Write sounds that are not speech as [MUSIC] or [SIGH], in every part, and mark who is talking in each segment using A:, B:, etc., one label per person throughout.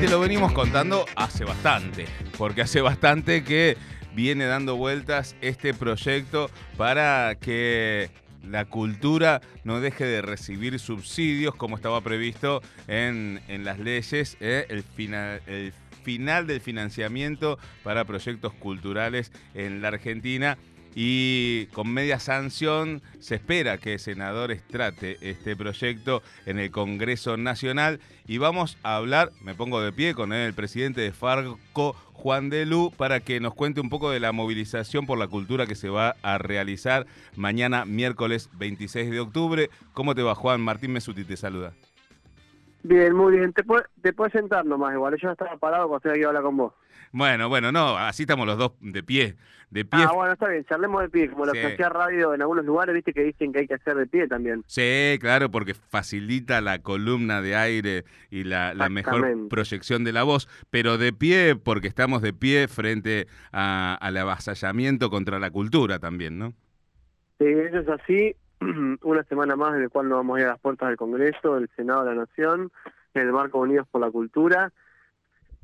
A: te lo venimos contando hace bastante, porque hace bastante que viene dando vueltas este proyecto para que la cultura no deje de recibir subsidios como estaba previsto en, en las leyes, ¿eh? el, final, el final del financiamiento para proyectos culturales en la Argentina y con media sanción se espera que senadores trate este proyecto en el Congreso Nacional y vamos a hablar, me pongo de pie con el presidente de Farco, Juan de Lu, para que nos cuente un poco de la movilización por la cultura que se va a realizar mañana miércoles 26 de octubre. ¿Cómo te va Juan? Martín Mesuti te saluda.
B: Bien, muy bien. Te, puedes sentar nomás, igual. Yo estaba parado cuando estoy aquí a hablar con vos.
A: Bueno, bueno, no, así estamos los dos de pie. De pie.
B: Ah, bueno, está bien, charlemos de pie, como lo que hacía radio en algunos lugares, viste que dicen que hay que hacer de pie también.
A: Sí, claro, porque facilita la columna de aire y la, mejor proyección de la voz, pero de pie porque estamos de pie frente al avasallamiento contra la cultura también, ¿no?
B: Sí, eso es así. [CLEARS THROAT] una semana más en el cual nos vamos a ir a las puertas del Congreso, del Senado de la Nación, en el marco Unidos por la Cultura,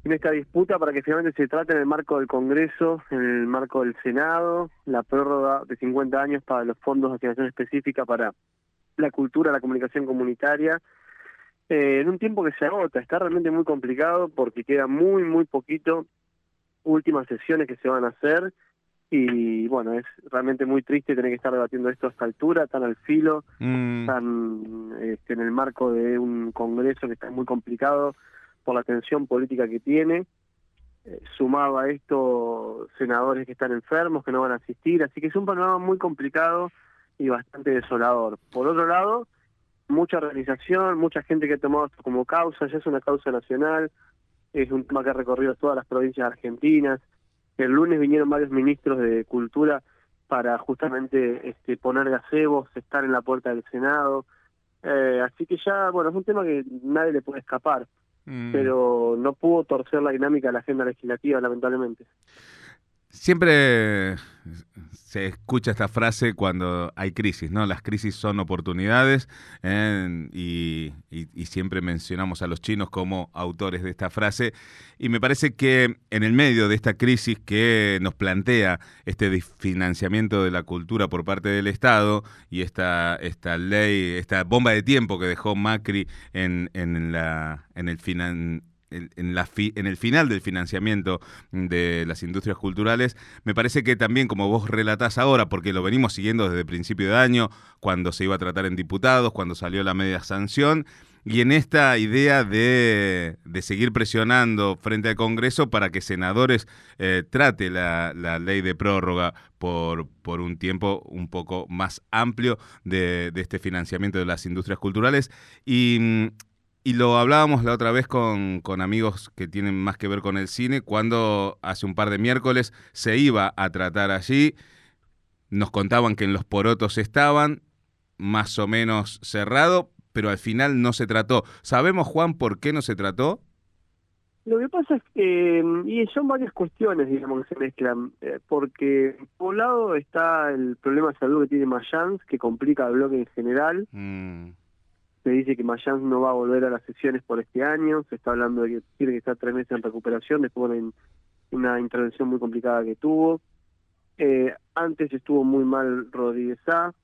B: en esta disputa para que finalmente se trate en el marco del Congreso, en el marco del Senado, la prórroga de 50 años para los fondos de asignación específica para la cultura, la comunicación comunitaria, eh, en un tiempo que se agota, está realmente muy complicado porque queda muy, muy poquito últimas sesiones que se van a hacer y bueno, es realmente muy triste tener que estar debatiendo esto a esta altura, tan al filo, mm. tan este, en el marco de un Congreso que está muy complicado por la tensión política que tiene, eh, sumado a esto senadores que están enfermos, que no van a asistir, así que es un panorama muy complicado y bastante desolador. Por otro lado, mucha realización, mucha gente que ha tomado esto como causa, ya es una causa nacional, es un tema que ha recorrido todas las provincias argentinas, el lunes vinieron varios ministros de Cultura para justamente este, poner gazebos, estar en la puerta del Senado. Eh, así que ya, bueno, es un tema que nadie le puede escapar, mm. pero no pudo torcer la dinámica de la agenda legislativa, lamentablemente.
A: Siempre se escucha esta frase cuando hay crisis, ¿no? Las crisis son oportunidades eh, y, siempre mencionamos a los chinos como autores de esta frase. Y me parece que en el medio de esta crisis que nos plantea este financiamiento de la cultura por parte del Estado y esta, esta ley, esta bomba de tiempo que dejó Macri en, en, la, en el final en, la el final del financiamiento de las industrias culturales, me parece que también, como vos relatás ahora, porque lo venimos siguiendo desde el principio de año, cuando se iba a tratar en diputados, cuando salió la media sanción, y en esta idea de, seguir presionando frente al Congreso para que senadores eh, trate la, ley de prórroga por, por un tiempo un poco más amplio de, de este financiamiento de las industrias culturales. Y mm, y lo hablábamos la otra vez con, con, amigos que tienen más que ver con el cine, cuando hace un par de miércoles se iba a tratar allí. Nos contaban que en los porotos estaban, más o menos cerrado, pero al final no se trató. ¿Sabemos, Juan, por qué no se trató?
B: Lo que pasa es que, y son varias cuestiones, digamos, que se mezclan, eh, porque por un lado está el problema de salud que tiene Mayans, que complica el bloque en general. Mm se dice que Mayans no va a volver a las sesiones por este año, se está hablando de que tiene que estar tres meses en recuperación después de una intervención muy complicada que tuvo. Eh, antes estuvo muy mal Rodríguez A,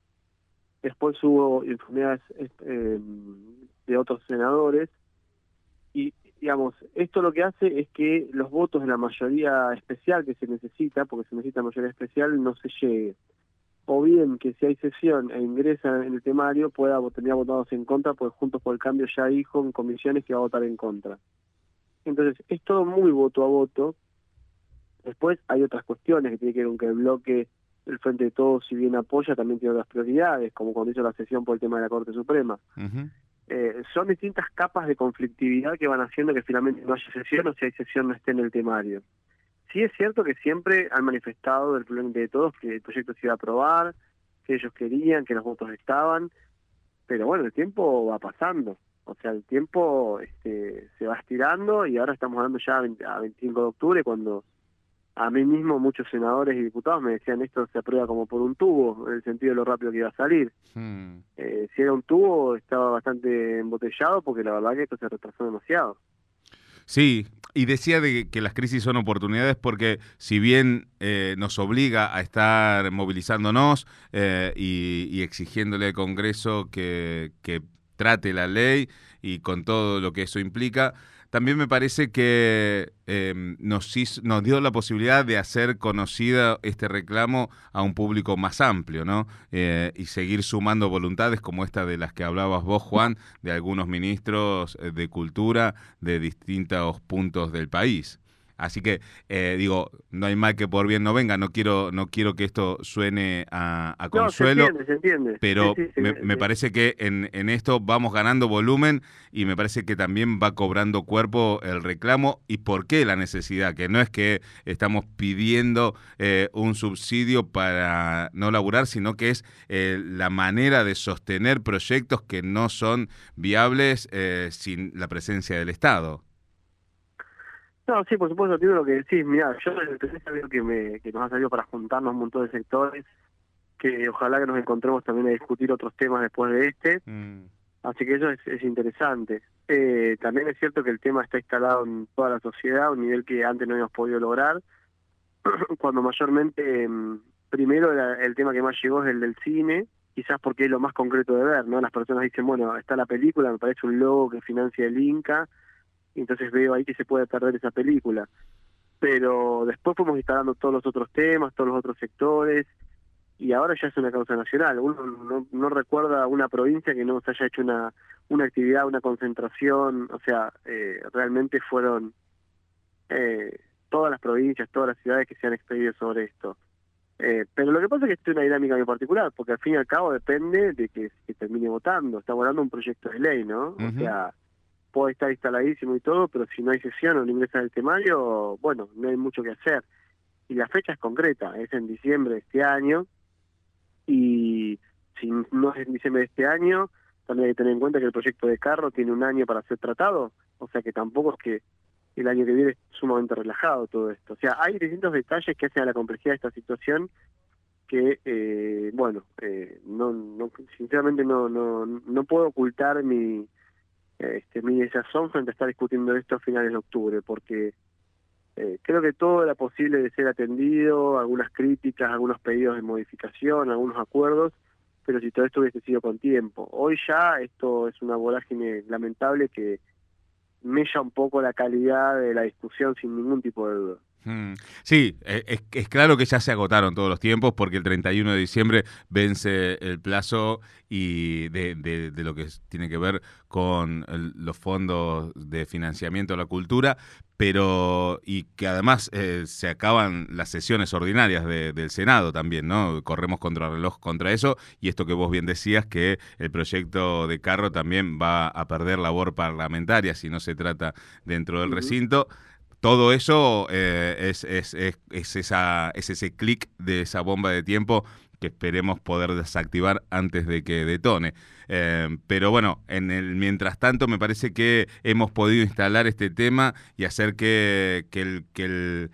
B: después hubo enfermedades eh, de otros senadores, y digamos, esto lo que hace es que los votos de la mayoría especial que se necesita, porque se necesita mayoría especial, no se llegue o bien que si hay sesión e ingresa en el temario pueda tener votados en contra, pues Juntos por el Cambio ya dijo en comisiones que va a votar en contra. Entonces, es todo muy voto a voto. Después hay otras cuestiones que tienen que ver con que el bloque el Frente de Todos, si bien apoya, también tiene otras prioridades, como cuando hizo la sesión por el tema de la Corte Suprema. Eh, son distintas capas de conflictividad que van haciendo que finalmente no haya sesión o si hay sesión no esté en el temario. Sí es cierto que siempre han manifestado del problema de todos que el proyecto se iba a aprobar, que ellos querían, que los votos estaban, pero bueno, el tiempo va pasando. O sea, el tiempo este, se va estirando y ahora estamos hablando ya a, 25 de octubre cuando a mí mismo muchos senadores y diputados me decían esto se aprueba como por un tubo, en el sentido de lo rápido que iba a salir. Hmm. Eh, si era un tubo estaba bastante embotellado porque la verdad que esto se retrasó demasiado.
A: Sí, y decía de que las crisis son oportunidades porque si bien eh, nos obliga a estar movilizándonos eh, y, exigiéndole al Congreso que, que trate la ley y con todo lo que eso implica, también me parece que em, nos, nos dio la posibilidad de hacer conocida este reclamo a un público más amplio, ¿no? Eh, y seguir sumando voluntades como esta de las que hablabas vos, Juan, de algunos ministros eh, de cultura de distintos puntos del país. Así que eh, digo, no hay mal que por bien no venga. No quiero, no quiero que esto suene a, consuelo.
B: No, se entiende,
A: Pero me, parece que en, en, esto vamos ganando volumen y me parece que también va cobrando cuerpo el reclamo y por qué la necesidad. Que no es que estamos pidiendo eh, un subsidio para no laburar, sino que es eh, la manera de sostener proyectos que no son viables sin la presencia del Estado.
B: No, sí, por supuesto, entiendo lo que decís. Mira, yo el veo que, me, que nos ha salido para juntarnos un montón de sectores, que ojalá que nos encontremos también a discutir otros temas después de este. Mm. Así que eso es, interesante. Eh, también es cierto que el tema está instalado en toda la sociedad a un nivel que antes no habíamos podido lograr, [CLEARS THROAT] cuando mayormente, mm, primero el tema que más llegó es el del cine, quizás porque es lo más concreto de ver, ¿no? Las personas dicen, bueno, está la película, me parece un logo que financia el Inca, entonces veo ahí que se puede perder esa película. Pero después fuimos instalando todos los otros temas, todos los otros sectores, y ahora ya es una causa nacional. Uno no, recuerda una provincia que no se haya hecho una, una actividad, una concentración, o sea, eh, realmente fueron eh, todas las provincias, todas las ciudades que se han expedido sobre esto. Eh, pero lo que pasa es que esto es una dinámica muy particular, porque al fin y al cabo depende de que, que termine votando. Está votando un proyecto de ley, ¿no? O sea, puede estar instaladísimo y todo, pero si no hay sesión o no ingresa el temario, bueno, no hay mucho que hacer. Y la fecha es concreta, es en diciembre de este año, y si no es en diciembre de este año, también hay que tener en cuenta que el proyecto de carro tiene un año para ser tratado, o sea que tampoco es que el año que viene es sumamente relajado todo esto. O sea, hay distintos detalles que hacen a la complejidad de esta situación que, eh, bueno, eh, no, no, sinceramente no, no, no puedo ocultar mi este, mi desazón frente a estar discutiendo esto a finales de octubre, porque eh, creo que todo era posible de ser atendido, algunas críticas, algunos pedidos de modificación, algunos acuerdos, pero si todo esto hubiese sido con tiempo. Hoy ya esto es una vorágine lamentable que mella un poco la calidad de la discusión sin ningún tipo de duda.
A: Mm. Sí, e, es, claro que ya se agotaron todos los tiempos porque el 31 de diciembre vence el plazo y de, lo que tiene que ver con los fondos de financiamiento a la cultura, pero y que además eh, se acaban las sesiones ordinarias del Senado también, ¿no? Corremos contra reloj contra eso y esto que vos bien decías que el proyecto de carro también va a perder labor parlamentaria si no se trata dentro del recinto todo eso eh, es, ese clic de esa bomba de tiempo que esperemos poder desactivar antes de que detone. Eh, pero bueno, en el mientras tanto me parece que hemos podido instalar este tema y hacer que, que el, que el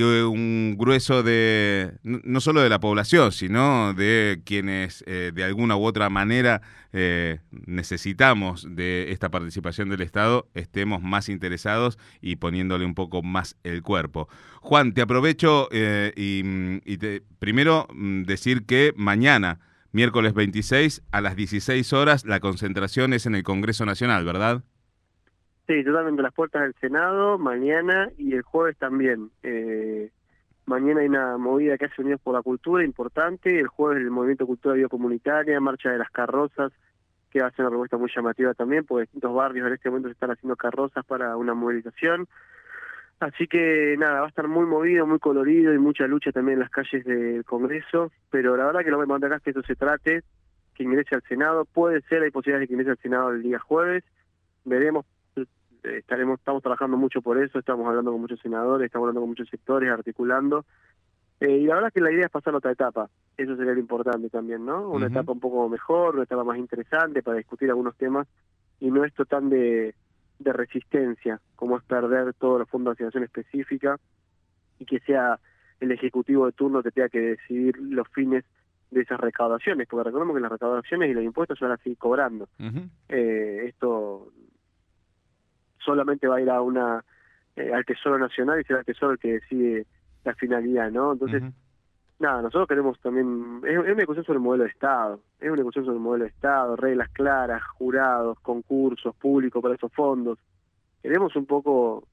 A: que un grueso de, no solo de la población, sino de quienes eh, de alguna u otra manera eh, necesitamos de esta participación del Estado, estemos más interesados y poniéndole un poco más el cuerpo. Juan, te aprovecho eh, y, te, primero mm, decir que mañana, miércoles 26, a las 16 horas, la concentración es en el Congreso Nacional, ¿verdad?
B: Sí, totalmente las puertas del Senado, mañana y el jueves también. Eh, mañana hay una movida que hace Unidos por la Cultura importante, el jueves el Movimiento Cultura Biocomunitaria, Marcha de las Carrozas, que ser una propuesta muy llamativa también, porque distintos barrios en este momento se están haciendo carrozas para una movilización. Así que nada, va a estar muy movido, muy colorido y mucha lucha también en las calles del Congreso, pero la verdad que lo que acá que eso se trate, que ingrese al Senado, puede ser, hay posibilidades de que ingrese al Senado el día jueves, veremos estaremos estamos trabajando mucho por eso, estamos hablando con muchos senadores, estamos hablando con muchos sectores, articulando. Eh, y la verdad que la idea es pasar a otra etapa, eso sería lo importante también, ¿no? Una etapa un poco mejor, una etapa más interesante para discutir algunos temas y no esto tan de, de resistencia como es perder todos los fondos de asignación específica y que sea el ejecutivo de turno que tenga que decidir los fines de esas recaudaciones, porque recordemos que las recaudaciones y los impuestos se van a seguir cobrando. eh, esto solamente va a ir a una eh, al Tesoro Nacional y será el Tesoro el que decide la finalidad, ¿no? Entonces, nada, nosotros queremos también, es, una discusión sobre el modelo de Estado, es una discusión sobre el modelo de Estado, reglas claras, jurados, concursos, públicos para esos fondos. Queremos un poco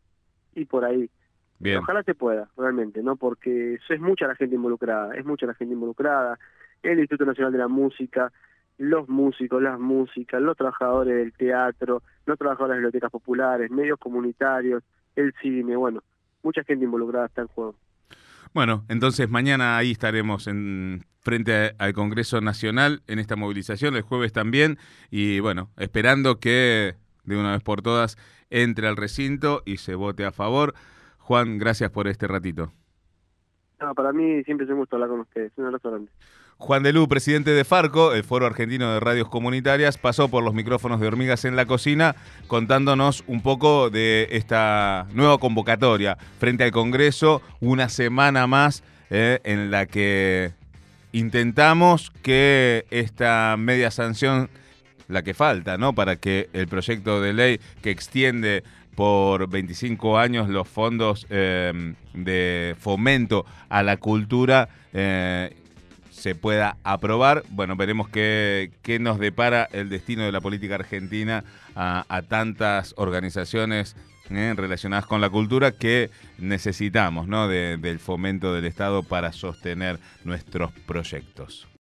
B: ir por ahí. Bien. Ojalá se pueda, realmente, ¿no? Porque es mucha la gente involucrada, es mucha la gente involucrada, el Instituto Nacional de la Música, los músicos, las músicas, los trabajadores del teatro, los trabajadores de bibliotecas populares, medios comunitarios, el cine, bueno, mucha gente involucrada está en juego.
A: Bueno, entonces mañana ahí estaremos en frente al Congreso Nacional en esta movilización, el jueves también, y bueno, esperando que de una vez por todas entre al recinto y se vote a favor. Juan, gracias por este ratito.
B: No, para mí siempre es un gusto hablar con ustedes. Un abrazo grande.
A: Juan Delú, presidente de Farco, el Foro Argentino de Radios Comunitarias, pasó por los micrófonos de Hormigas en la Cocina contándonos un poco de esta nueva convocatoria frente al Congreso, una semana más eh, en la que intentamos que esta media sanción, la que falta, ¿no? Para que el proyecto de ley que extiende por 25 años los fondos eh, de fomento a la cultura eh, se pueda aprobar. Bueno, veremos qué, qué, nos depara el destino de la política argentina a, tantas organizaciones eh, relacionadas con la cultura que necesitamos ¿no? del fomento del Estado para sostener nuestros proyectos.